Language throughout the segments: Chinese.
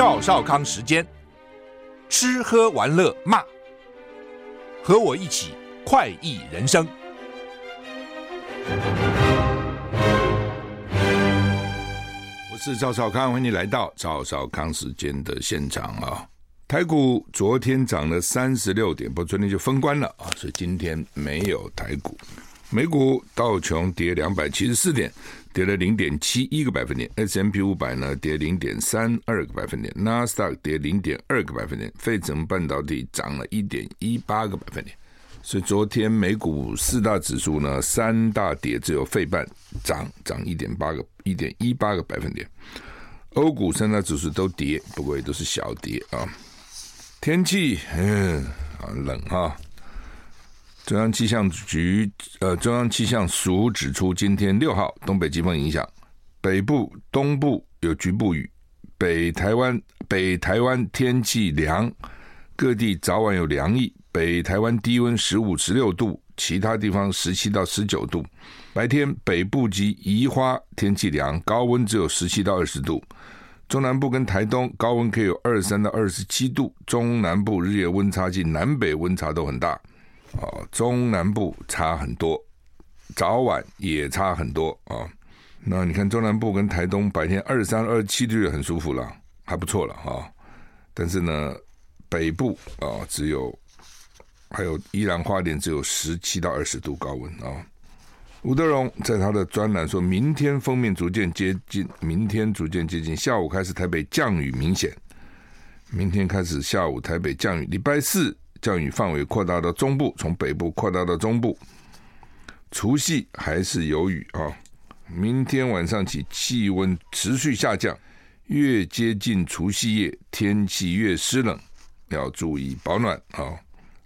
赵少康时间，吃喝玩乐骂，和我一起快意人生。我是赵少康，欢迎你来到赵少康时间的现场啊！台股昨天涨了三十六点，不过昨天就封关了啊，所以今天没有台股。美股道琼跌两百七十四点，跌了零点七一个百分点，S M P 五百呢跌零点三二个百分点；纳斯达克跌零点二个百分点；费城半导体涨了一点一八个百分点。所以昨天美股四大指数呢，三大跌，只有费半涨涨一点八个一点一八个百分点。欧股三大指数都跌，不过也都是小跌啊。天气嗯冷哈。中央气象局，呃，中央气象署指出，今天六号东北季风影响北部、东部有局部雨，北台湾北台湾天气凉，各地早晚有凉意，北台湾低温十五、十六度，其他地方十七到十九度。白天北部及宜花天气凉，高温只有十七到二十度。中南部跟台东高温可以有二十三到二十七度，中南部日夜温差近南北温差都很大。哦，中南部差很多，早晚也差很多啊、那你看中南部跟台东白天二三、二七度很舒服了，还不错了哈、哦。但是呢，北部啊、只有还有宜兰花莲只有十七到二十度高温啊、吴德荣在他的专栏说，明天封面逐渐接近，明天逐渐接近，下午开始台北降雨明显，明天开始下午台北降雨，礼拜四。降雨范围扩大到中部，从北部扩大到中部。除夕还是有雨啊！明天晚上起气温持续下降，越接近除夕夜，天气越湿冷，要注意保暖啊！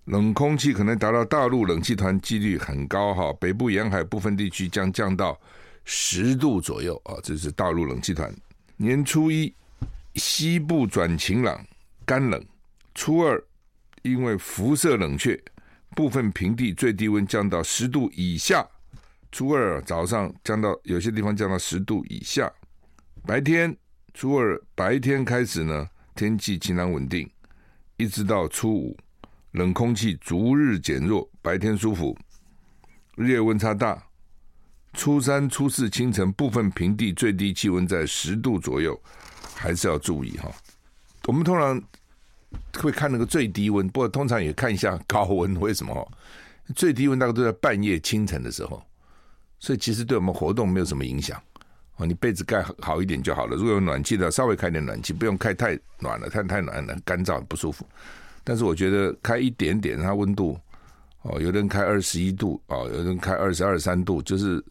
冷空气可能达到大陆冷气团，几率很高哈。北部沿海部分地区将降到十度左右啊！这是大陆冷气团。年初一西部转晴朗，干冷。初二。因为辐射冷却，部分平地最低温降到十度以下。初二早上降到有些地方降到十度以下。白天初二白天开始呢，天气晴朗稳定，一直到初五，冷空气逐日减弱，白天舒服，日夜温差大。初三初四清晨部分平地最低气温在十度左右，还是要注意哈。我们通常。会看那个最低温，不过通常也看一下高温。为什么？最低温大概都在半夜清晨的时候，所以其实对我们活动没有什么影响。哦，你被子盖好一点就好了。如果有暖气的，稍微开点暖气，不用开太暖了，太太暖了干燥不舒服。但是我觉得开一点点，它温度哦，有人开二十一度哦，有人开二十二三度，就是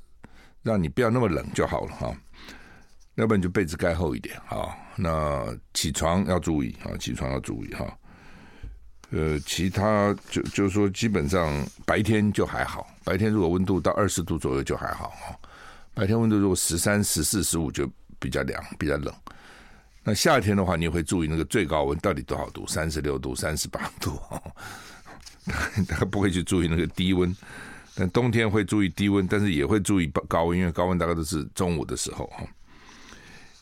让你不要那么冷就好了哈。要不然你就被子盖厚一点啊。那起床要注意啊，起床要注意哈。呃，其他就就是说，基本上白天就还好。白天如果温度到二十度左右就还好哈。白天温度如果十三、十四、十五就比较凉，比较冷。那夏天的话，你会注意那个最高温到底多少度？三十六度、三十八度。他不会去注意那个低温。但冬天会注意低温，但是也会注意高温，因为高温大概都是中午的时候哈。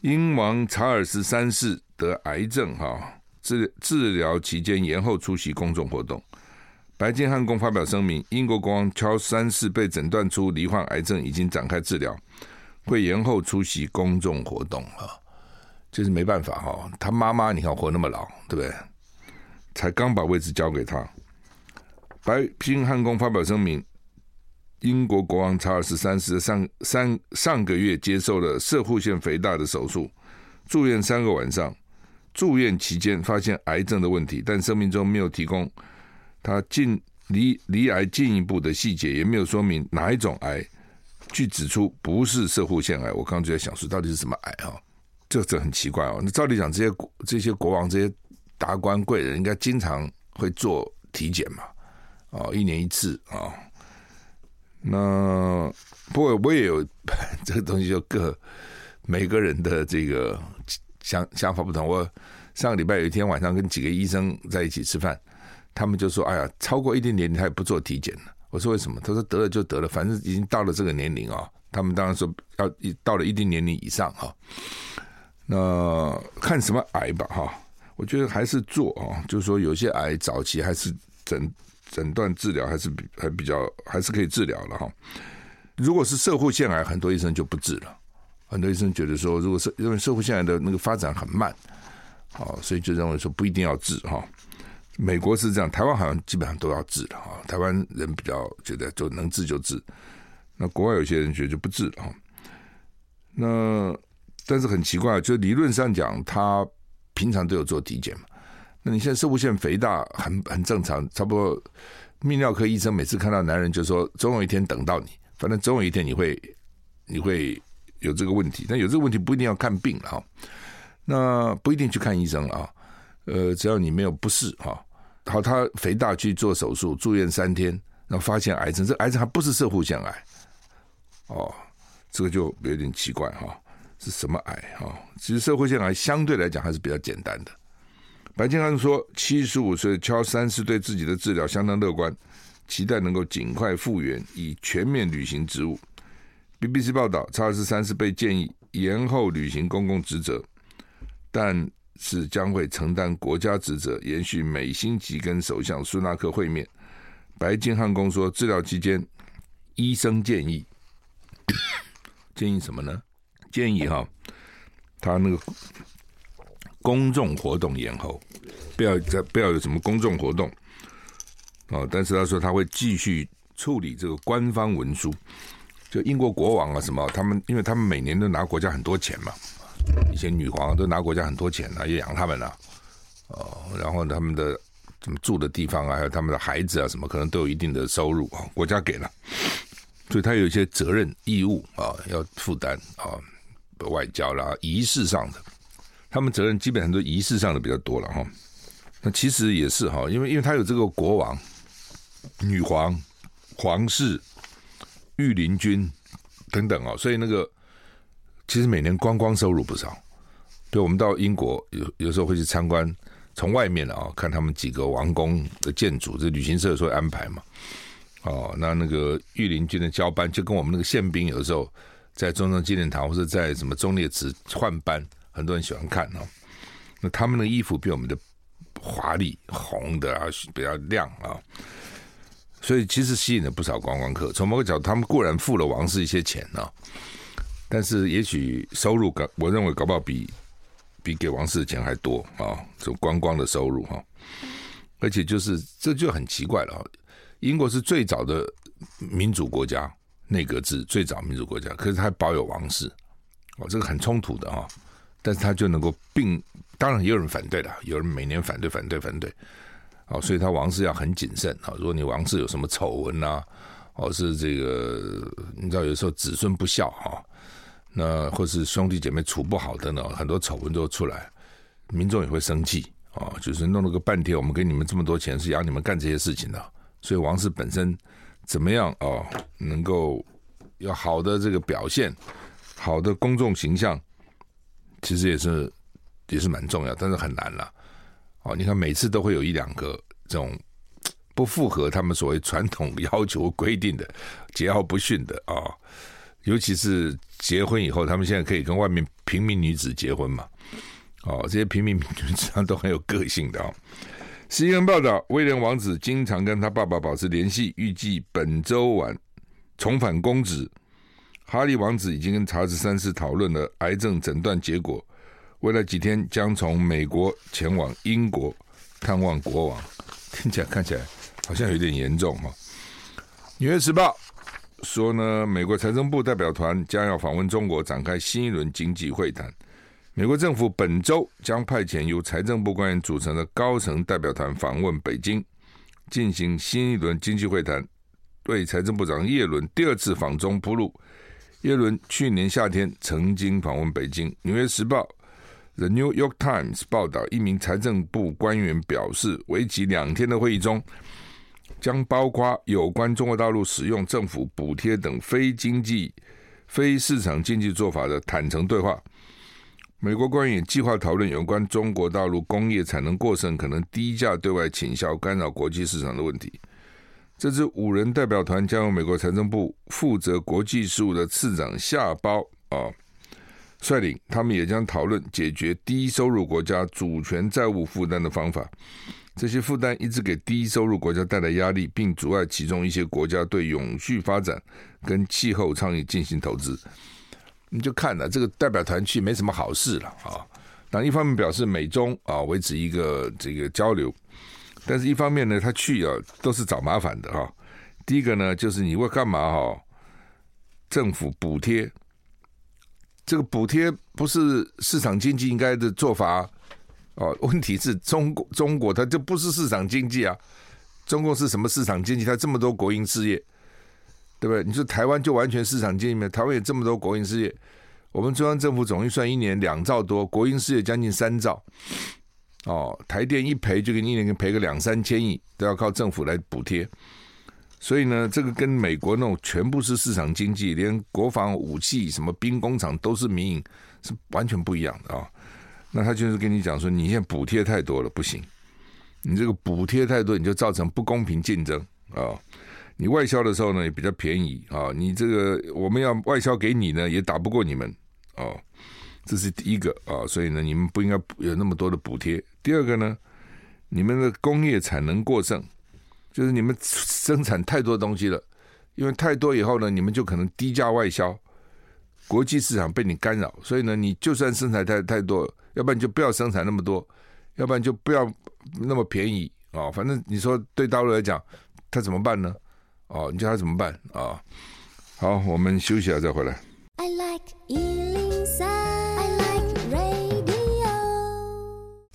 英王查尔斯三世得癌症，哈，治治疗期间延后出席公众活动。白金汉宫发表声明，英国国王乔三世被诊断出罹患癌症，已经展开治疗，会延后出席公众活动，哈，就是没办法，哈，他妈妈你看活那么老，对不对？才刚把位置交给他。白金汉宫发表声明。英国国王查尔斯三世上上上个月接受了射护腺肥大的手术，住院三个晚上。住院期间发现癌症的问题，但声明中没有提供他近离离癌进一步的细节，也没有说明哪一种癌。据指出，不是射护腺癌。我刚刚就在想说，到底是什么癌啊？这这很奇怪哦。那照理讲，这些这些国王、这些达官贵人应该经常会做体检嘛？哦，一年一次啊。哦那不过我也有这个东西，就各每个人的这个想想法不同。我上个礼拜有一天晚上跟几个医生在一起吃饭，他们就说：“哎呀，超过一定年龄他也不做体检了。”我说：“为什么？”他说：“得了就得了，反正已经到了这个年龄啊。”他们当然说要到了一定年龄以上啊。那看什么癌吧，哈，我觉得还是做啊，就是说有些癌早期还是诊诊断治疗还是比还比较还是可以治疗了哈。如果是社会腺癌，很多医生就不治了。很多医生觉得说，如果是因为社会腺癌的那个发展很慢，好，所以就认为说不一定要治哈。美国是这样，台湾好像基本上都要治的哈。台湾人比较觉得就能治就治，那国外有些人觉得就不治了哈。那但是很奇怪，就理论上讲，他平常都有做体检嘛。那你现在射护腺肥大很很正常，差不多泌尿科医生每次看到男人就说，总有一天等到你，反正总有一天你会你会。有这个问题，但有这个问题不一定要看病哈，那不一定去看医生啊，呃，只要你没有不适哈，好，他肥大去做手术，住院三天，然后发现癌症，这癌症还不是射护腺癌，哦，这个就有点奇怪哈，是什么癌哈？其实摄护腺癌相对来讲还是比较简单的。白金汉说，七十五岁乔三世对自己的治疗相当乐观，期待能够尽快复原，以全面履行职务。BBC 报道，查尔斯三世被建议延后履行公共职责，但是将会承担国家职责，延续每星期跟首相苏纳克会面。白金汉宫说，治疗期间，医生建议 建议什么呢？建议哈，他那个公众活动延后，不要再不要有什么公众活动啊。但是他说他会继续处理这个官方文书。就英国国王啊，什么？他们因为他们每年都拿国家很多钱嘛，一些女皇都拿国家很多钱啊，也养他们了，哦，然后他们的怎么住的地方啊，还有他们的孩子啊，什么可能都有一定的收入啊，国家给了，所以他有一些责任义务啊要负担啊，外交啦、仪式上的，他们责任基本上都仪式上的比较多了哈。那其实也是哈，因为因为他有这个国王、女皇、皇室。御林军等等啊，所以那个其实每年观光收入不少。对，我们到英国有有时候会去参观，从外面啊看他们几个王宫的建筑，这旅行社说安排嘛。哦，那那个御林军的交班就跟我们那个宪兵有的时候在中正纪念堂或者在什么忠烈祠换班，很多人喜欢看哦。那他们的衣服比我们的华丽，红的啊比较亮啊。所以其实吸引了不少观光客。从某个角度，他们固然付了王室一些钱呢，但是也许收入搞，我认为搞不好比比给王室的钱还多啊！这种观光的收入哈，而且就是这就很奇怪了。英国是最早的民主国家，内阁制最早民主国家，可是它保有王室哦，这个很冲突的啊。但是他就能够并，当然也有人反对的，有人每年反对、反对、反对。哦，所以他王室要很谨慎啊！如果你王室有什么丑闻呐，或是这个你知道有时候子孙不孝哈，那或是兄弟姐妹处不好的呢，很多丑闻都出来，民众也会生气啊！就是弄了个半天，我们给你们这么多钱是养你们干这些事情的，所以王室本身怎么样啊，能够有好的这个表现，好的公众形象，其实也是也是蛮重要，但是很难了。哦，你看每次都会有一两个这种 不符合他们所谓传统要求规定的桀骜不驯的啊、尤其是结婚以后，他们现在可以跟外面平民女子结婚嘛？哦，这些平民女子上都很有个性的哦。新闻报道，威廉王子经常跟他爸爸保持联系，预计本周晚重返公职。哈利王子已经跟查尔斯三世讨论了癌症诊断结果。未来几天将从美国前往英国探望国王，听起来看起来好像有点严重哈。《纽约时报》说呢，美国财政部代表团将要访问中国，展开新一轮经济会谈。美国政府本周将派遣由财政部官员组成的高层代表团访问北京，进行新一轮经济会谈，为财政部长叶伦第二次访中铺路。耶伦去年夏天曾经访问北京，《纽约时报》。The New York Times 报道，一名财政部官员表示，为期两天的会议中，将包括有关中国大陆使用政府补贴等非经济、非市场经济做法的坦诚对话。美国官员计划讨论有关中国大陆工业产能过剩、可能低价对外倾销、干扰国际市场的问题。这支五人代表团将由美国财政部负责国际事务的次长夏包啊。率领，他们也将讨论解决低收入国家主权债务负担的方法。这些负担一直给低收入国家带来压力，并阻碍其中一些国家对永续发展跟气候倡议进行投资。你就看了这个代表团去没什么好事了啊！那一方面表示美中啊维持一个这个交流，但是一方面呢，他去啊都是找麻烦的哈。第一个呢，就是你会干嘛哈？政府补贴，这个补贴不是市场经济应该的做法。哦，问题是中国中国它就不是市场经济啊，中国是什么市场经济？它这么多国营事业，对不对？你说台湾就完全市场经济吗？台湾有这么多国营事业，我们中央政府总预算一年两兆多，国营事业将近三兆。哦，台电一赔就给你一年赔个两三千亿，都要靠政府来补贴。所以呢，这个跟美国那种全部是市场经济，连国防武器、什么兵工厂都是民营，是完全不一样的啊。那他就是跟你讲说，你现在补贴太多了，不行。你这个补贴太多，你就造成不公平竞争啊。你外销的时候呢，也比较便宜啊。你这个我们要外销给你呢，也打不过你们哦。这是第一个啊，所以呢，你们不应该有那么多的补贴。第二个呢，你们的工业产能过剩，就是你们生产太多东西了，因为太多以后呢，你们就可能低价外销。国际市场被你干扰，所以呢，你就算生产太太多，要不然就不要生产那么多，要不然就不要那么便宜啊、反正你说对大陆来讲，他怎么办呢？哦，你叫他怎么办啊、好，我们休息下再回来。I like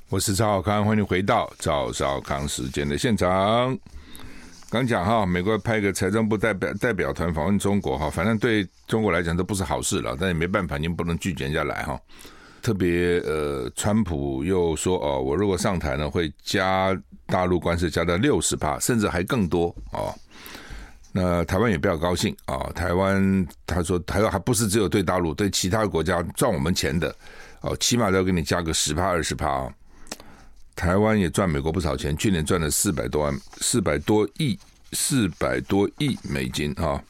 我是赵少康，欢迎回到赵少康时间的现场。刚讲哈，美国派一个财政部代表代表团访问中国哈，反正对中国来讲都不是好事了，但也没办法，您不能拒绝人家来哈。特别呃，川普又说哦，我如果上台呢，会加大陆关税加到六十趴，甚至还更多哦。那台湾也比较高兴啊，台湾他说台湾还不是只有对大陆，对其他国家赚我们钱的哦，起码都要给你加个十趴二十趴啊。台湾也赚美国不少钱，去年赚了四百多万、四百多亿、四百多亿美金啊！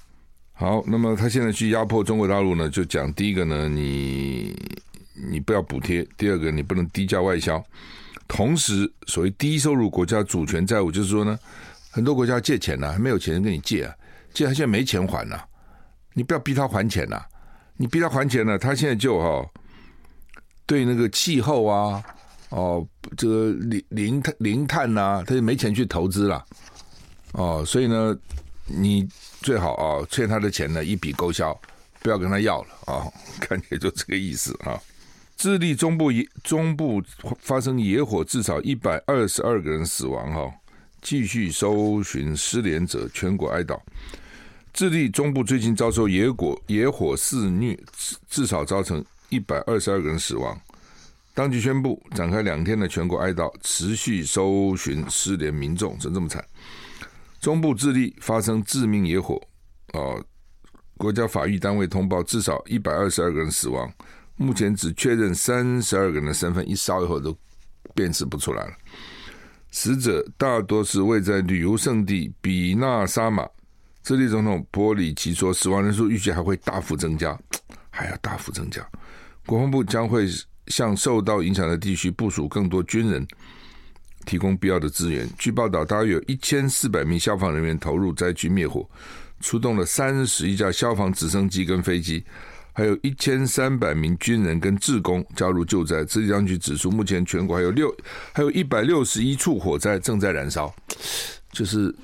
好，那么他现在去压迫中国大陆呢，就讲第一个呢，你你不要补贴；第二个，你不能低价外销。同时，所谓低收入国家主权债务，就是说呢，很多国家借钱呢、啊，还没有钱跟你借啊，借他现在没钱还呐、啊，你不要逼他还钱呐、啊，你逼他还钱呢、啊，他现在就哈、哦，对那个气候啊。哦，这个零零碳零碳呐，他就没钱去投资了。哦，所以呢，你最好啊，欠他的钱呢一笔勾销，不要跟他要了啊、哦。看起来就这个意思啊。智利中部野中部发生野火，至少一百二十二个人死亡哈、哦，继续搜寻失联者，全国哀悼。智利中部最近遭受野火野火肆虐，至少造成一百二十二个人死亡。当局宣布展开两天的全国哀悼，持续搜寻失联民众。怎这么惨？中部智利发生致命野火，啊，国家法医单位通报至少一百二十二个人死亡，目前只确认三十二个人的身份，一烧以后都辨识不出来了。死者大多是位在旅游胜地比纳沙马。智利总统波里奇说，死亡人数预计还会大幅增加，还要大幅增加。国防部将会。向受到影响的地区部署更多军人，提供必要的资源。据报道，大约有一千四百名消防人员投入灾区灭火，出动了三十一架消防直升机跟飞机，还有一千三百名军人跟志工加入救灾。智利当局指出，目前全国还有六，还有一百六十一处火灾正在燃烧。就是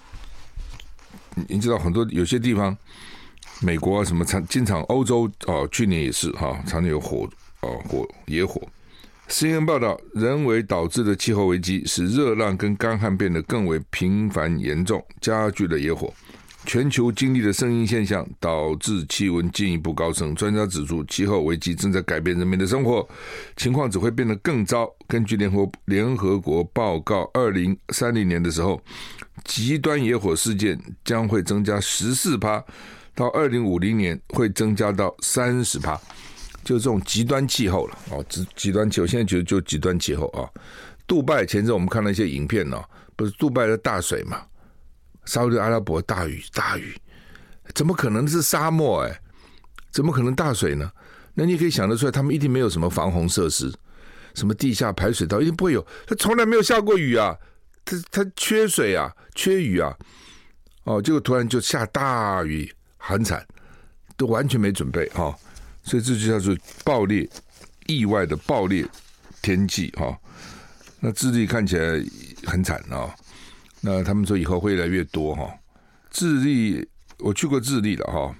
你知道，很多有些地方，美国啊什么常经常，欧洲哦，去年也是哈，常年有火。哦，火野火。CNN 报道，人为导致的气候危机使热浪跟干旱变得更为频繁严重，加剧了野火。全球经历的声音现象导致气温进一步高升。专家指出，气候危机正在改变人们的生活，情况只会变得更糟。根据联合联合国报告，二零三零年的时候，极端野火事件将会增加十四趴，到二零五零年会增加到三十趴。就这种极端气候了哦，极极端气候，现在觉得就极端气候啊。杜拜前阵我们看了一些影片呢，不是杜拜的大水嘛？沙特阿拉伯大雨大雨，怎么可能是沙漠？哎，怎么可能大水呢？那你可以想得出来，他们一定没有什么防洪设施，什么地下排水道一定不会有。他从来没有下过雨啊，他他缺水啊，缺雨啊。哦，结果突然就下大雨，很惨，都完全没准备哈、哦。所以这就叫做暴烈意外的暴烈天气哈、哦。那智利看起来很惨啊、哦。那他们说以后会越来越多哈。智利我去过智利了哈，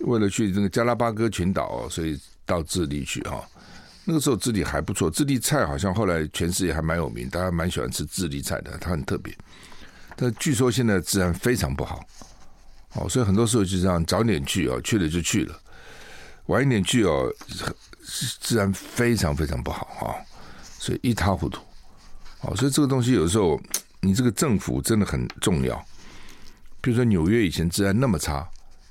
为了去这个加拉巴哥群岛，所以到智利去哈。那个时候智利还不错，智利菜好像后来全世界还蛮有名，大家蛮喜欢吃智利菜的，它很特别。但据说现在治安非常不好，哦，所以很多时候就这样早点去哦，去了就去了，晚一点去哦，治安非常非常不好哈，所以一塌糊涂。哦，所以这个东西有时候你这个政府真的很重要。比如说纽约以前治安那么差，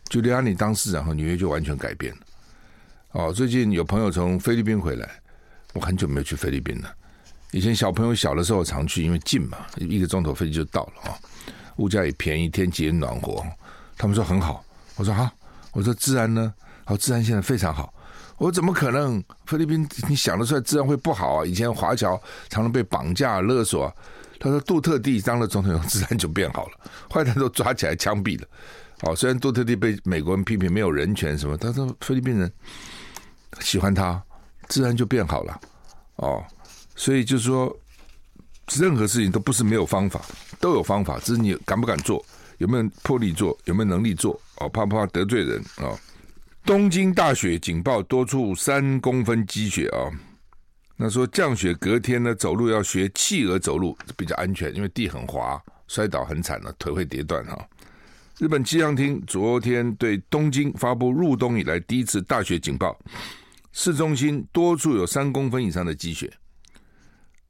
就刘亚你当市长后，纽约就完全改变了。哦，最近有朋友从菲律宾回来，我很久没有去菲律宾了。以前小朋友小的时候常去，因为近嘛，一个钟头飞机就到了啊。物价也便宜，天气也暖和。他们说很好，我说好，我说治安呢？好，治安现在非常好。我怎么可能？菲律宾你想得出来治安会不好啊？以前华侨常常被绑架勒索。他说杜特地当了总统，以后治安就变好了，坏蛋都抓起来枪毙了。哦，虽然杜特地被美国人批评没有人权什么，他说菲律宾人喜欢他，治安就变好了。哦。所以就是说，任何事情都不是没有方法，都有方法，只是你敢不敢做，有没有魄力做，有没有能力做，哦，怕不怕得罪人、哦？东京大雪警报，多处三公分积雪啊、哦。那说降雪隔天呢，走路要学企鹅走路比较安全，因为地很滑，摔倒很惨了，腿会跌断哈、哦。日本气象厅昨天对东京发布入冬以来第一次大雪警报，市中心多处有三公分以上的积雪。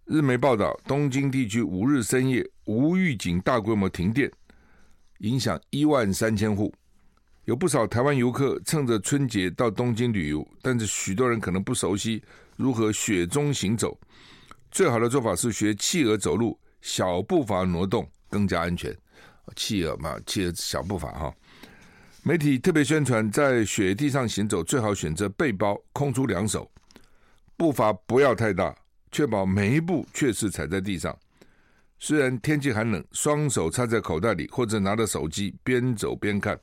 日媒报道，东京地区五日深夜无预警大规模停电，影响一万三千户。有不少台湾游客趁着春节到东京旅游，但是许多人可能不熟悉如何雪中行走。最好的做法是学企鹅走路，小步伐挪动更加安全。企鹅嘛，企鹅小步伐哈。媒体特别宣传，在雪地上行走最好选择背包，空出两手，步伐不要太大。确保每一步确实踩在地上。虽然天气寒冷，双手插在口袋里或者拿着手机边走边看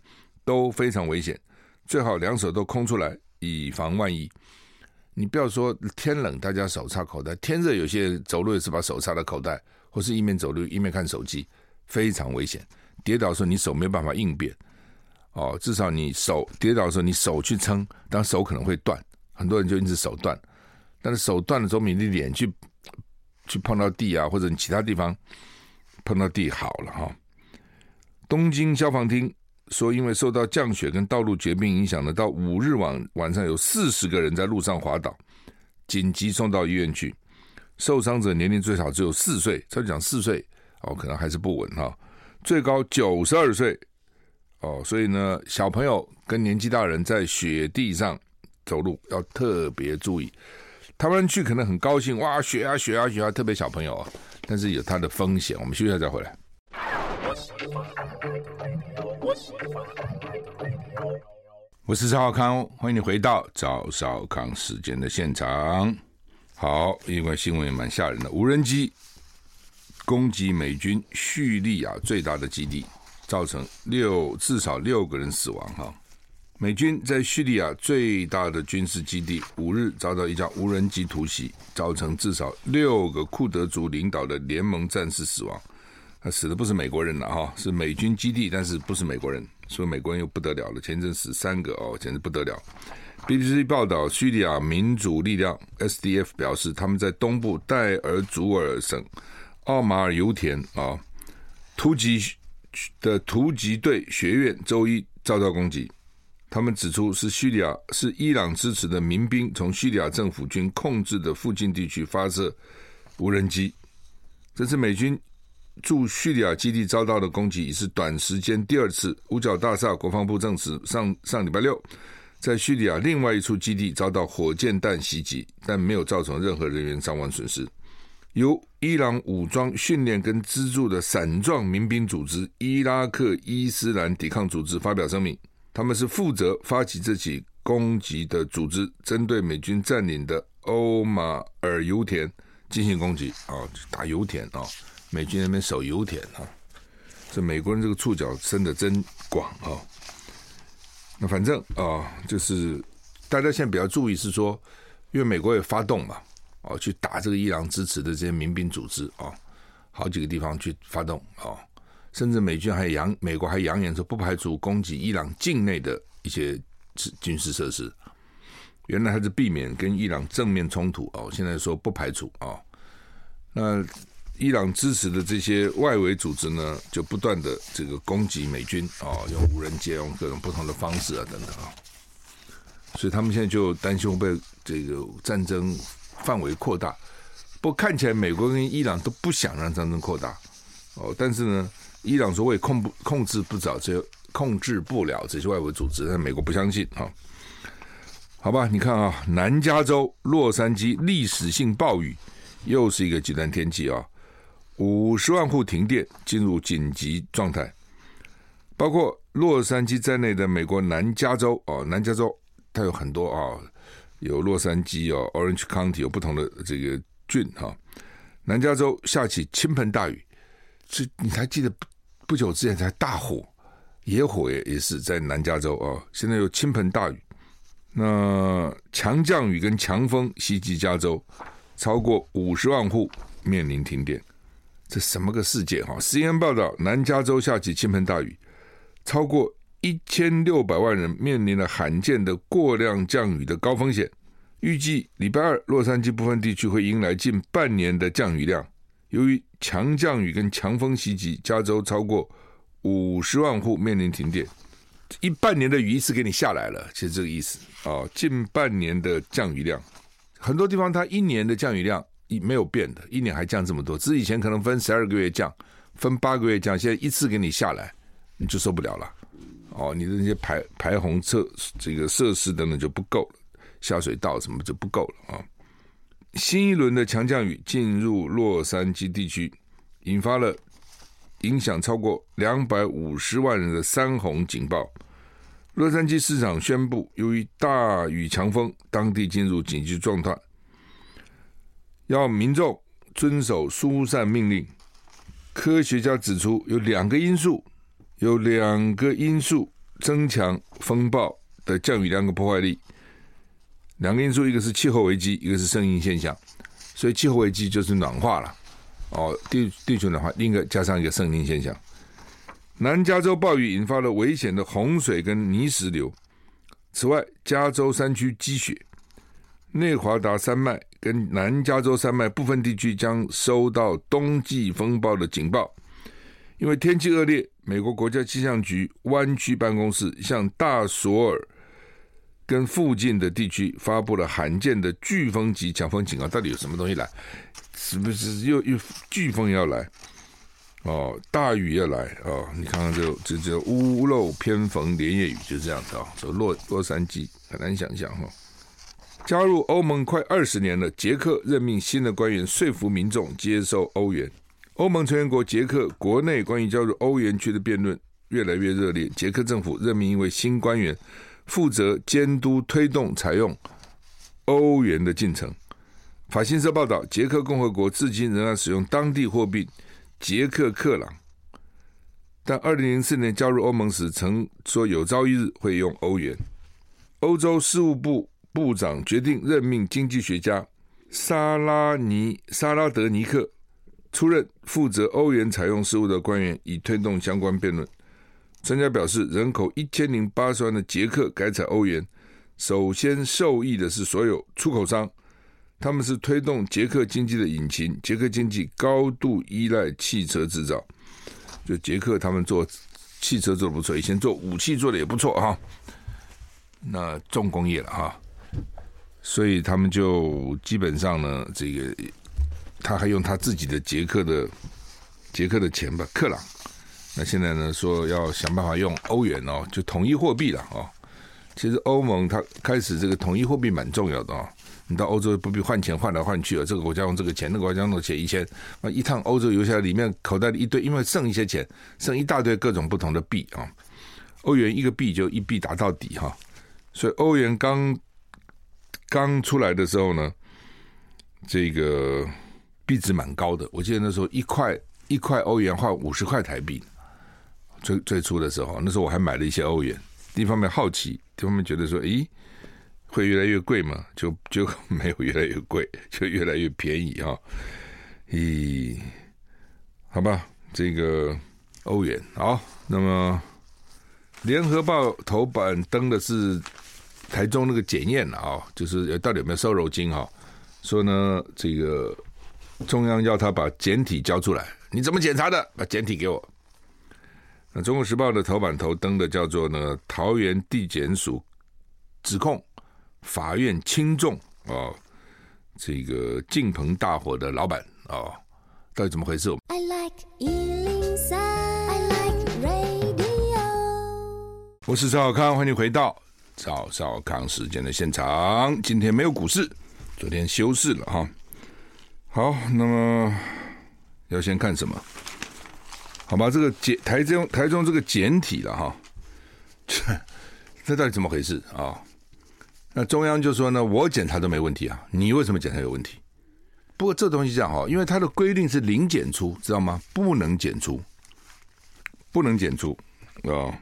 都非常危险。最好两手都空出来，以防万一。你不要说天冷大家手插口袋，天热有些走路也是把手插在口袋，或是一面走路一面看手机，非常危险。跌倒的时候你手没办法应变。哦，至少你手跌倒的时候你手去撑，当手可能会断。很多人就因此手断。但是手断了之后，你的脸去去碰到地啊，或者你其他地方碰到地好了哈。东京消防厅说，因为受到降雪跟道路结冰影响呢，到五日晚晚上有四十个人在路上滑倒，紧急送到医院去。受伤者年龄最少只有四岁，他就讲四岁哦，可能还是不稳哈。最高九十二岁哦，所以呢，小朋友跟年纪大人在雪地上走路要特别注意。他们去可能很高兴，哇，雪啊雪啊雪啊，特别小朋友啊，但是有它的风险。我们休息一下再回来。我是赵少康，欢迎你回到赵少康时间的现场。好，因为新闻也蛮吓人的，无人机攻击美军叙利亚最大的基地，造成六至少六个人死亡哈。美军在叙利亚最大的军事基地五日遭到一架无人机突袭，造成至少六个库德族领导的联盟战士死亡。他死的不是美国人了哈，是美军基地，但是不是美国人，所以美国人又不得了了。前阵死三个哦，简直不得了。BBC 报道，叙利亚民主力量 SDF 表示，他们在东部戴尔祖尔省奥马尔油田啊突击的突击队学院周一遭到攻击。他们指出，是叙利亚是伊朗支持的民兵从叙利亚政府军控制的附近地区发射无人机。这次美军驻叙利亚基地遭到的攻击，已是短时间第二次。五角大厦国防部证实，上上礼拜六在叙利亚另外一处基地遭到火箭弹袭击，但没有造成任何人员伤亡损失。由伊朗武装训练跟资助的伞状民兵组织伊拉克伊斯兰抵抗组织发表声明。他们是负责发起这起攻击的组织针对美军占领的欧马尔油田进行攻击啊，打油田啊，美军那边守油田啊，这美国人这个触角伸得真广啊。那反正啊，就是大家现在比较注意是说，因为美国也发动嘛，哦，去打这个伊朗支持的这些民兵组织啊，好几个地方去发动啊。甚至美军还扬，美国还扬言说不排除攻击伊朗境内的一些军事设施。原来还是避免跟伊朗正面冲突哦，现在说不排除啊。那伊朗支持的这些外围组织呢，就不断的这个攻击美军啊，用无人机，用各种不同的方式啊等等啊。所以他们现在就担心被这个战争范围扩大。不过看起来美国跟伊朗都不想让战争扩大哦，但是呢。伊朗说：“我也控不控制不着这，控制不了这些外围组织。”但美国不相信哈。好吧，你看啊，南加州洛杉矶历史性暴雨，又是一个极端天气啊，五十万户停电，进入紧急状态。包括洛杉矶在内的美国南加州哦，南加州它有很多啊，有洛杉矶哦，Orange County 有不同的这个郡哈。南加州下起倾盆大雨。这你还记得不久之前才大火，野火也也是在南加州啊，现在有倾盆大雨，那强降雨跟强风袭击加州，超过五十万户面临停电，这什么个世界哈？CNN 报道，南加州下起倾盆大雨，超过一千六百万人面临了罕见的过量降雨的高风险，预计礼拜二洛杉矶部分地区会迎来近半年的降雨量。由于强降雨跟强风袭击，加州超过五十万户面临停电。一半年的雨一次给你下来了，其实这个意思啊、哦，近半年的降雨量，很多地方它一年的降雨量没有变的，一年还降这么多。只是以前可能分十二个月降，分八个月降，现在一次给你下来，你就受不了了。哦，你的那些排排洪设这个设施等等就不够了，下水道什么就不够了啊。新一轮的强降雨进入洛杉矶地区，引发了影响超过两百五十万人的山洪警报。洛杉矶市长宣布，由于大雨强风，当地进入紧急状态，要民众遵守疏散命令。科学家指出，有两个因素，有两个因素增强风暴的降雨量和破坏力。两个因素，一个是气候危机，一个是圣婴现象。所以气候危机就是暖化了，哦，地地球暖化，另一个加上一个圣婴现象。南加州暴雨引发了危险的洪水跟泥石流。此外，加州山区积雪，内华达山脉跟南加州山脉部分地区将收到冬季风暴的警报。因为天气恶劣，美国国家气象局湾区办公室向大索尔。跟附近的地区发布了罕见的飓风级强风警告，到底有什么东西来？是不是又又飓风要来？哦，大雨要来哦！你看看这这这屋漏偏逢连夜雨，就这样子啊！说洛洛杉矶很难想象哈。加入欧盟快二十年了，捷克任命新的官员，说服民众接受欧元。欧盟成员国捷克国内关于加入欧元区的辩论越来越热烈，捷克政府任命一位新官员。负责监督推动采用欧元的进程。法新社报道，捷克共和国至今仍然使用当地货币捷克克朗，但二零零四年加入欧盟时曾说有朝一日会用欧元。欧洲事务部部长决定任命经济学家萨拉尼萨拉德尼克出任负责欧元采用事务的官员，以推动相关辩论。专家表示，人口一千零八十万的捷克改采欧元，首先受益的是所有出口商，他们是推动捷克经济的引擎。捷克经济高度依赖汽车制造，就捷克他们做汽车做的不错，以前做武器做的也不错哈。那重工业了哈，所以他们就基本上呢，这个他还用他自己的捷克的捷克的钱吧，克朗。那现在呢，说要想办法用欧元哦，就统一货币了哦。其实欧盟它开始这个统一货币蛮重要的哦。你到欧洲不必换钱换来换去啊，这个国家用这个钱，那个国家用那钱，以前啊一趟欧洲游下来，里面口袋里一堆，因为剩一些钱，剩一大堆各种不同的币啊。欧元一个币就一币打到底哈。所以欧元刚刚出来的时候呢，这个币值蛮高的。我记得那时候一块一块欧元换五十块台币。最最初的时候，那时候我还买了一些欧元。一方面好奇，一方面觉得说，咦，会越来越贵吗？就就没有越来越贵，就越来越便宜哈。咦，好吧，这个欧元好。那么，联合报头版登的是台中那个检验啊，就是到底有没有瘦肉精啊？说呢，这个中央要他把检体交出来，你怎么检查的？把检体给我。那《中国时报》的头版头登的叫做呢，桃园地检署指控法院轻重哦，这个敬鹏大火的老板哦，到底怎么回事？I like 103, I like radio。我是赵小康，欢迎回到赵少康时间的现场。今天没有股市，昨天休市了哈。好，那么要先看什么？好吧，这个简台中台中这个简体了哈，这 这到底怎么回事啊？那中央就说呢，我检查都没问题啊，你为什么检查有问题？不过这东西这样哈，因为它的规定是零检出，知道吗？不能检出，不能检出啊。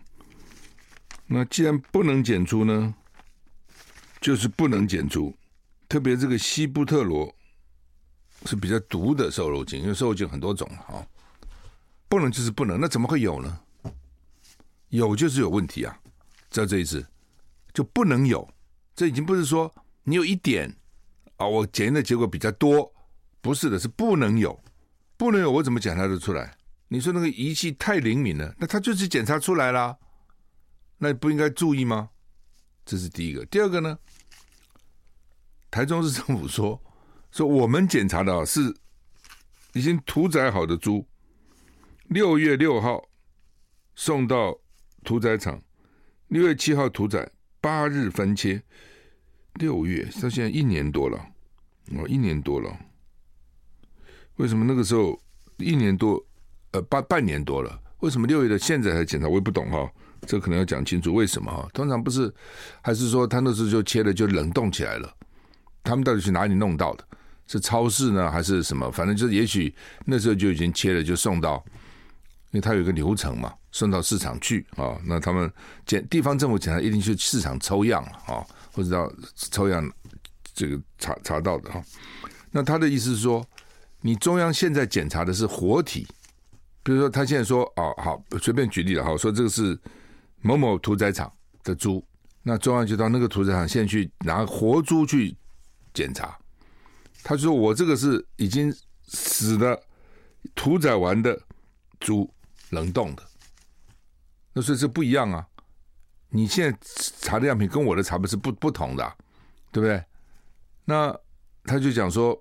那既然不能检出呢，就是不能检出。特别这个西布特罗是比较毒的瘦肉精，因为瘦肉精很多种啊。不能就是不能，那怎么会有呢？有就是有问题啊！知道这意思，就不能有。这已经不是说你有一点啊，我检验的结果比较多，不是的，是不能有，不能有，我怎么检查得出来？你说那个仪器太灵敏了，那它就是检查出来了，那不应该注意吗？这是第一个。第二个呢？台中市政府说说我们检查的是已经屠宰好的猪。六月六号送到屠宰场，六月七号屠宰，八日分切。六月到现在一年多了，哦，一年多了。为什么那个时候一年多？呃，半半年多了，为什么六月的现在才检查？我也不懂哈，这可能要讲清楚为什么哈。通常不是，还是说他那时候就切了就冷冻起来了？他们到底去哪里弄到的？是超市呢，还是什么？反正就是也许那时候就已经切了，就送到。因为它有一个流程嘛，送到市场去啊、那他们检地方政府检查一定去市场抽样啊、哦，或者到抽样这个查查到的哈、那他的意思是说，你中央现在检查的是活体，比如说他现在说哦好，随便举例了哈，说这个是某某屠宰场的猪，那中央就到那个屠宰场现去拿活猪去检查，他就说我这个是已经死的屠宰完的猪。冷冻的，那所以这不一样啊！你现在查的样品跟我的查的是不不同的，对不对？那他就讲说，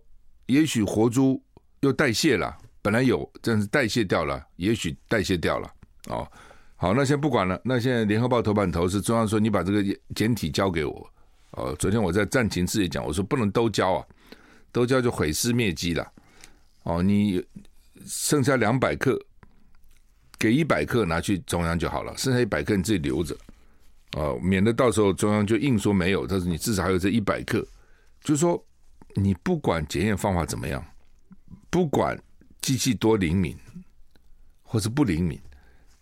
也许活猪又代谢了，本来有，但是代谢掉了，也许代谢掉了。哦，好，那先不管了。那现在联合报头版头是中央说，你把这个简体交给我。哦，昨天我在战情室也讲，我说不能都交啊，都交就毁尸灭迹了。哦，你剩下两百克。给一百克拿去中央就好了，剩下一百克你自己留着，啊，免得到时候中央就硬说没有。但是你至少还有这一百克，就是说你不管检验方法怎么样，不管机器多灵敏或是不灵敏，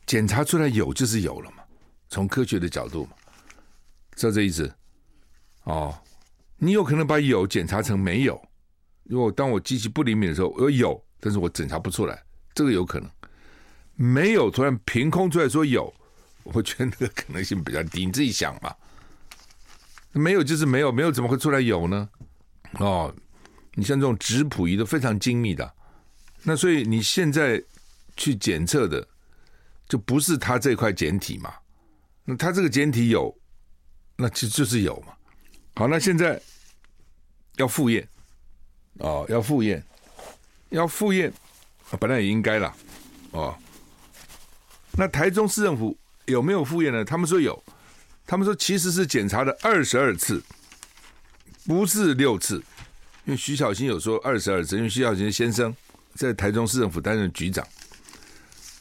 检查出来有就是有了嘛。从科学的角度嘛，知道这意思？哦，你有可能把有检查成没有，如果当我机器不灵敏的时候，我有，但是我检查不出来，这个有可能。没有突然凭空出来说有，我觉得那个可能性比较低。你自己想嘛，没有就是没有，没有怎么会出来有呢？哦，你像这种质谱仪都非常精密的，那所以你现在去检测的就不是他这块简体嘛？那他这个简体有，那就就是有嘛。好，那现在要复验，哦，要复验，要复验，本来也应该了，哦。那台中市政府有没有复验呢？他们说有，他们说其实是检查了二十二次，不是六次。因为徐小新有说二十二次，因为徐小新先生在台中市政府担任局长，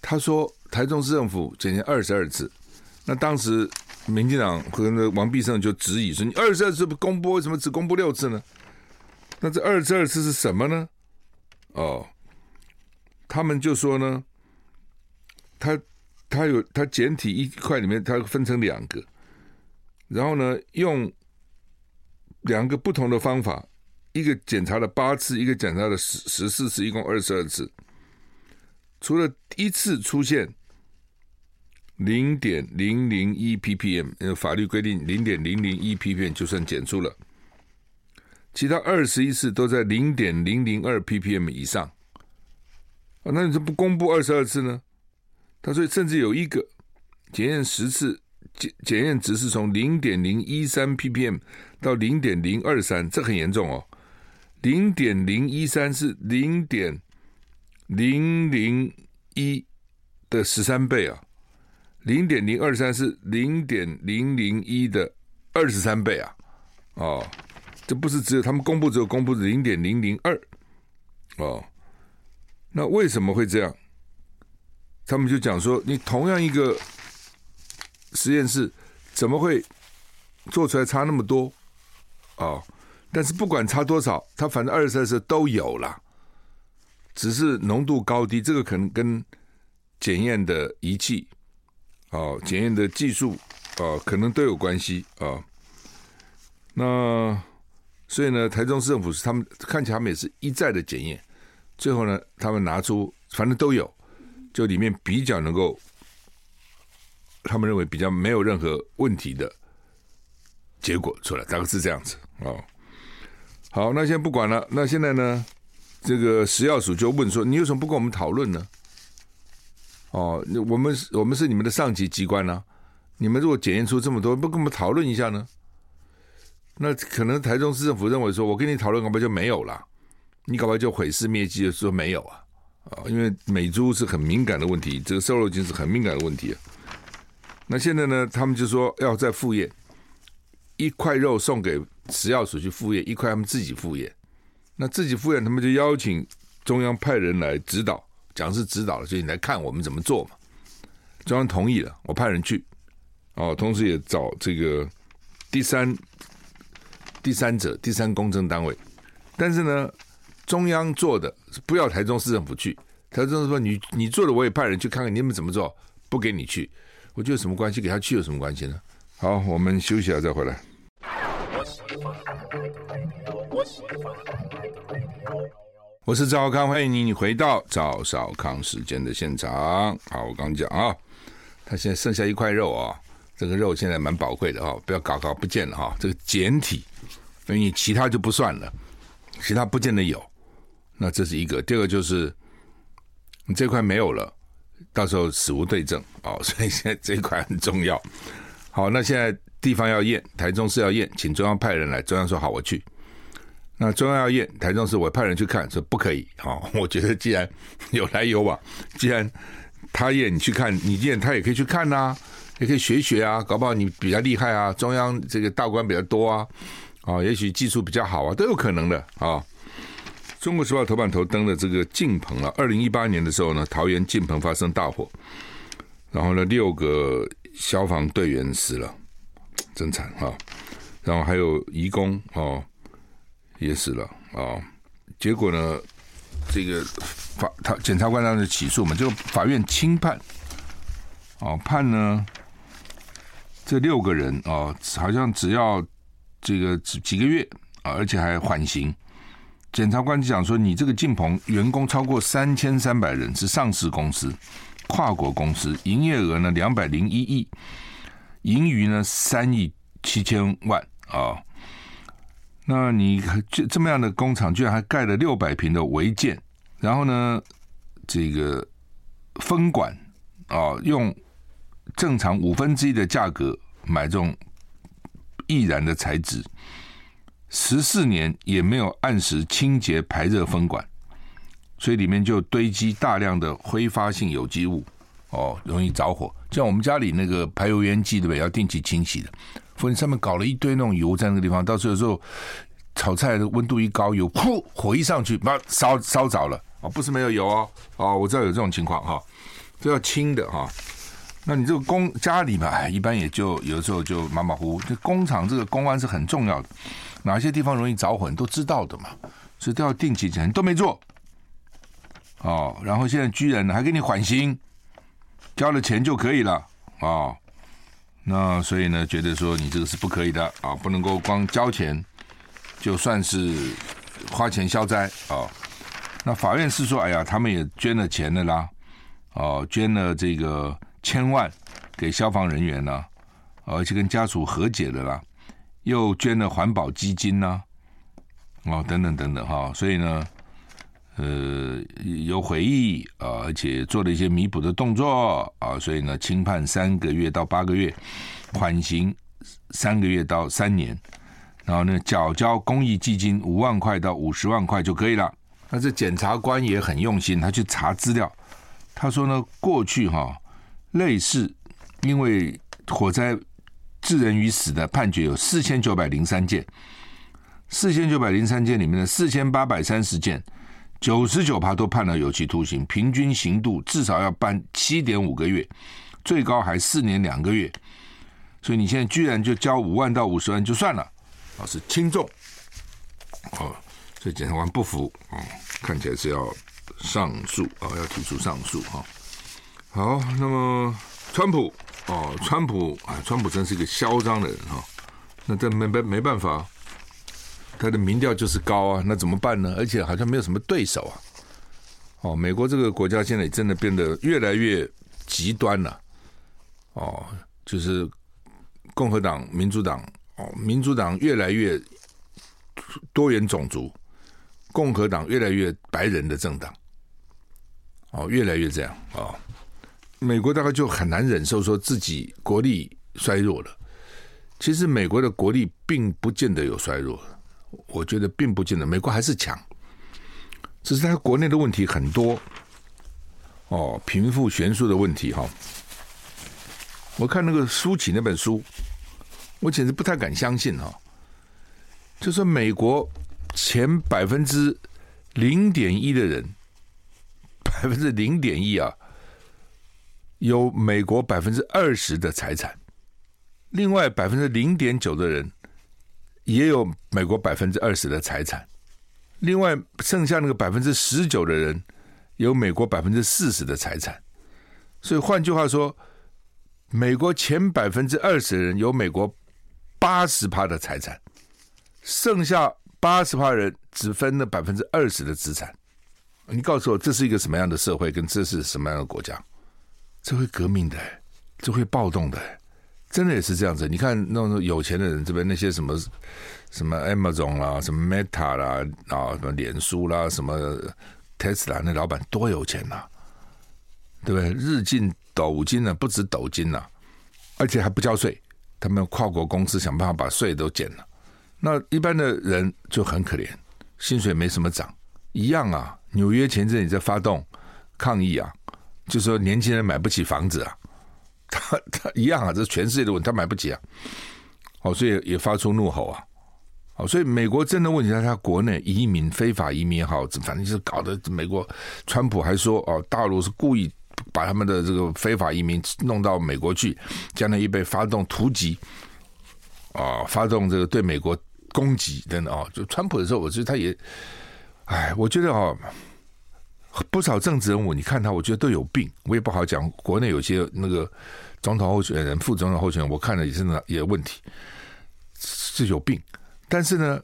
他说台中市政府检验二十二次。那当时民进党和那王必胜就质疑说：“你二十二次不公布，为什么只公布六次呢？那这二十二次是什么呢？”哦，他们就说呢，他他有他简体一块里面，它分成两个，然后呢，用两个不同的方法，一个检查了八次，一个检查了十十四次，一共二十二次。除了一次出现零点零零一 ppm，法律规定零点零零一 ppm 就算检出了。其他二十一次都在零点零零二 ppm 以上，啊，那你怎么不公布二十二次呢？他说，甚至有一个检验十次，检检验值是从零点零一三 ppm 到零点零二三，这很严重哦。零点零一三是零点零零一的十三倍啊，零点零二三是零点零零一的二十三倍啊，哦。这不是只有他们公布，只有公布零点零零二哦，那为什么会这样？他们就讲说，你同样一个实验室，怎么会做出来差那么多？哦，但是不管差多少，它反正二十二次都有了，只是浓度高低，这个可能跟检验的仪器哦，检验的技术哦，可能都有关系啊、哦。那。所以呢，台中市政府是他们看起来他们也是一再的检验，最后呢，他们拿出反正都有，就里面比较能够，他们认为比较没有任何问题的结果出来，大概是这样子哦。好，那先不管了，那现在呢，这个食药署就问说，你为什么不跟我们讨论呢？哦，我们我们是你们的上级机关呢、你们如果检验出这么多，不跟我们讨论一下呢？那可能台中市政府认为说，我跟你讨论，搞不好就没有了，你搞不好就毁尸灭迹的说没有啊啊！因为美猪是很敏感的问题，这个瘦肉精是很敏感的问题啊。那现在呢，他们就说要再复验，一块肉送给食药署去复验，一块他们自己复验。那自己复验，他们就邀请中央派人来指导，讲是指导了，就你来看我们怎么做嘛。中央同意了，我派人去，哦，同时也找这个第三。第三者、第三公证单位，但是呢，中央做的不要台中市政府去。台中市说你你做的，我也派人去看看你们怎么做，不给你去，我觉得有什么关系？给他去有什么关系呢？好，我们休息一下再回来。我是赵少康，欢迎你，你回到赵少康时间的现场。好，我刚讲啊，他现在剩下一块肉啊，这个肉现在蛮宝贵的啊，不要搞搞不见了哈，这个简体。所以你其他就不算了，其他不见得有，那这是一个。第二个就是你这块没有了，到时候死无对证哦。所以现在这一块很重要。好，那现在地方要验，台中市要验，请中央派人来。中央说好，我去。那中央要验，台中市我派人去看，说不可以。哦，我觉得既然有来有往，既然他验你去看，你验他也可以去看呐、也可以学学啊，搞不好你比较厉害啊，中央这个大官比较多啊。啊、也许技术比较好啊，都有可能的啊、中国时报头版头登的这个晋鹏了，二零一八年的时候呢，桃园晋鹏发生大火，然后呢，六个消防队员死了，真惨啊、然后还有移工哦也死了啊、结果呢，这个法他检察官当时起诉嘛，就法院轻判，哦判呢这六个人哦，好像只要。这个几几个月啊，而且还缓刑。检察官就讲说，你这个晋鹏员工超过三千三百人，是上市公司、跨国公司，营业额呢两百零一亿，盈余呢三亿七千万啊。那你这这么样的工厂，居然还盖了六百平的违建，然后呢，这个分管啊，用正常五分之一的价格买这种。易燃的材质，十四年也没有按时清洁排热分管，所以里面就堆积大量的挥发性有机物，哦，容易着火。像我们家里那个排油烟机，对不对？要定期清洗的。否则上面搞了一堆那种油在那个地方，到时候有时候炒菜的温度一高，油噗，火一上去，把烧烧着了。哦，不是没有油哦，哦，我知道有这种情况哈，都要清的哈。那你这个工家里嘛，一般也就有的时候就马马虎虎。这工厂这个公安是很重要的，哪些地方容易着火，你都知道的嘛，所以都要定期检查，都没做。哦，然后现在居然还给你缓刑，交了钱就可以了啊、哦。那所以呢，觉得说你这个是不可以的啊，不能够光交钱就算是花钱消灾啊、那法院是说，哎呀，他们也捐了钱的啦，哦，捐了这个。千万给消防人员呢，而且跟家属和解的啦，又捐了环保基金呢，哦，等等等等哈，所以呢，呃，有悔意啊，而且做了一些弥补的动作啊，所以呢，轻判三个月到八个月，缓刑三个月到三年，然后呢，缴交公益基金五万块到五十万块就可以了。那这检察官也很用心，他去查资料，他说呢，过去哈。类似因为火灾致人于死的判决有四千九百零三件，四千九百零三件里面的四千八百三十件，九十九趴都判了有期徒刑，平均刑度至少要判七点五个月，最高还四年两个月。所以你现在居然就交五万到五十万就算了，啊是轻重，哦，所以检察官不服，哦，看起来是要上诉啊，要提出上诉哈。好，那么川普哦，川普啊，川普真是一个嚣张的人哈、哦。那这没没没办法，他的民调就是高啊，那怎么办呢？而且好像没有什么对手啊。哦，美国这个国家现在真的变得越来越极端了。哦，就是共和党、民主党哦，民主党越来越多元种族，共和党越来越白人的政党。哦，越来越这样啊。哦美国大概就很难忍受说自己国力衰弱了。其实美国的国力并不见得有衰弱，我觉得并不见得，美国还是强，只是它国内的问题很多。哦，贫富悬殊的问题哈。我看那个苏起那本书，我简直不太敢相信哈。就说美国前百分之零点一的人，百分之零点一啊。有美国百分之二十的财产，另外百分之零点九的人也有美国百分之二十的财产，另外剩下那个百分之十九的人有美国百分之四十的财产。所以换句话说，美国前百分之二十的人有美国八十趴的财产，剩下八十趴人只分了百分之二十的资产。你告诉我，这是一个什么样的社会？跟这是什么样的国家？这会革命的，这会暴动的，真的也是这样子。你看那种有钱的人这边那些什么什么 Amazon 啦、什么 Meta 啦、啊什么脸书啦、什么 Tesla 那老板多有钱呐、对不对？日进斗金呢，不止斗金呐，而且还不交税。他们跨国公司想办法把税都减了。那一般的人就很可怜，薪水没什么涨，一样啊。纽约前阵也在发动抗议啊。就说年轻人买不起房子啊，他他一样啊，这是全世界的问题，他买不起啊，哦，所以也发出怒吼啊，哦，所以美国真的问题在他国内移民非法移民也好，反正就是搞得美国，川普还说哦，大陆是故意把他们的这个非法移民弄到美国去，将来预备发动突击，啊，发动这个对美国攻击等等啊，就川普的时候，我觉得他也，哎，我觉得啊。不少政治人物，你看他，我觉得都有病。我也不好讲，国内有些那个总统候选人、副总统候选人，我看了也是那也有问题，是有病。但是呢，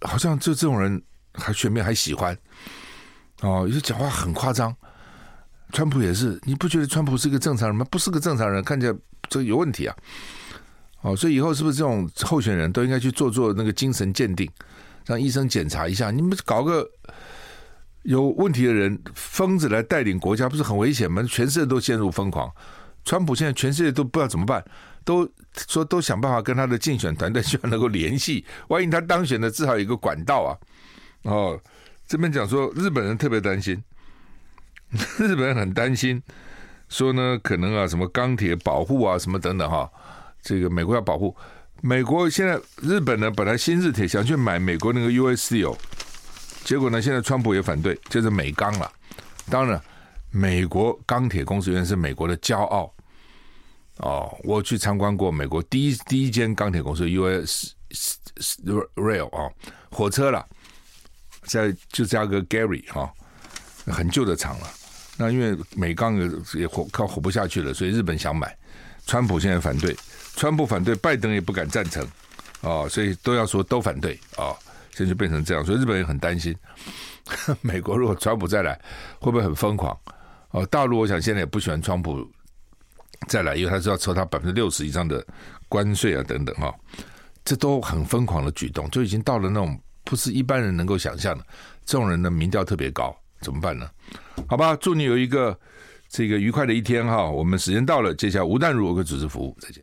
好像就这种人还全面还喜欢哦，有些讲话很夸张。川普也是，你不觉得川普是个正常人吗？不是个正常人，看起来这有问题啊。哦，所以以后是不是这种候选人都应该去做做那个精神鉴定，让医生检查一下？你们搞个。有问题的人，疯子来带领国家，不是很危险吗？全世界都陷入疯狂。川普现在全世界都不知道怎么办，都说都想办法跟他的竞选团队希望能够联系。万一他当选了，至少有一个管道啊。哦，这边讲说日本人特别担心，日本人很担心，说呢可能啊什么钢铁保护啊什么等等哈、这个美国要保护。美国现在日本呢本来新日铁想去买美国那个 USD，。结果呢？现在川普也反对，就是美钢了。当然，美国钢铁公司原来是美国的骄傲，哦，我去参观过美国第一第一间钢铁公司 U.S. Rail 啊，火车了，在就加个 Gary 哈，很旧的厂了。那因为美钢也也活靠活不下去了，所以日本想买，川普现在反对，川普反对，拜登也不敢赞成，哦，所以都要说都反对啊，现在就变成这样，所以日本人很担心，美国如果川普再来，会不会很疯狂？大陆我想现在也不喜欢川普再来，因为他是要抽他百分之六十以上的关税啊等等哈，这都很疯狂的举动，就已经到了那种不是一般人能够想象的，这种人的民调特别高。怎么办呢？好吧，祝你有一个这个愉快的一天哈。我们时间到了，接下来吴淡如有个主持服务，再见。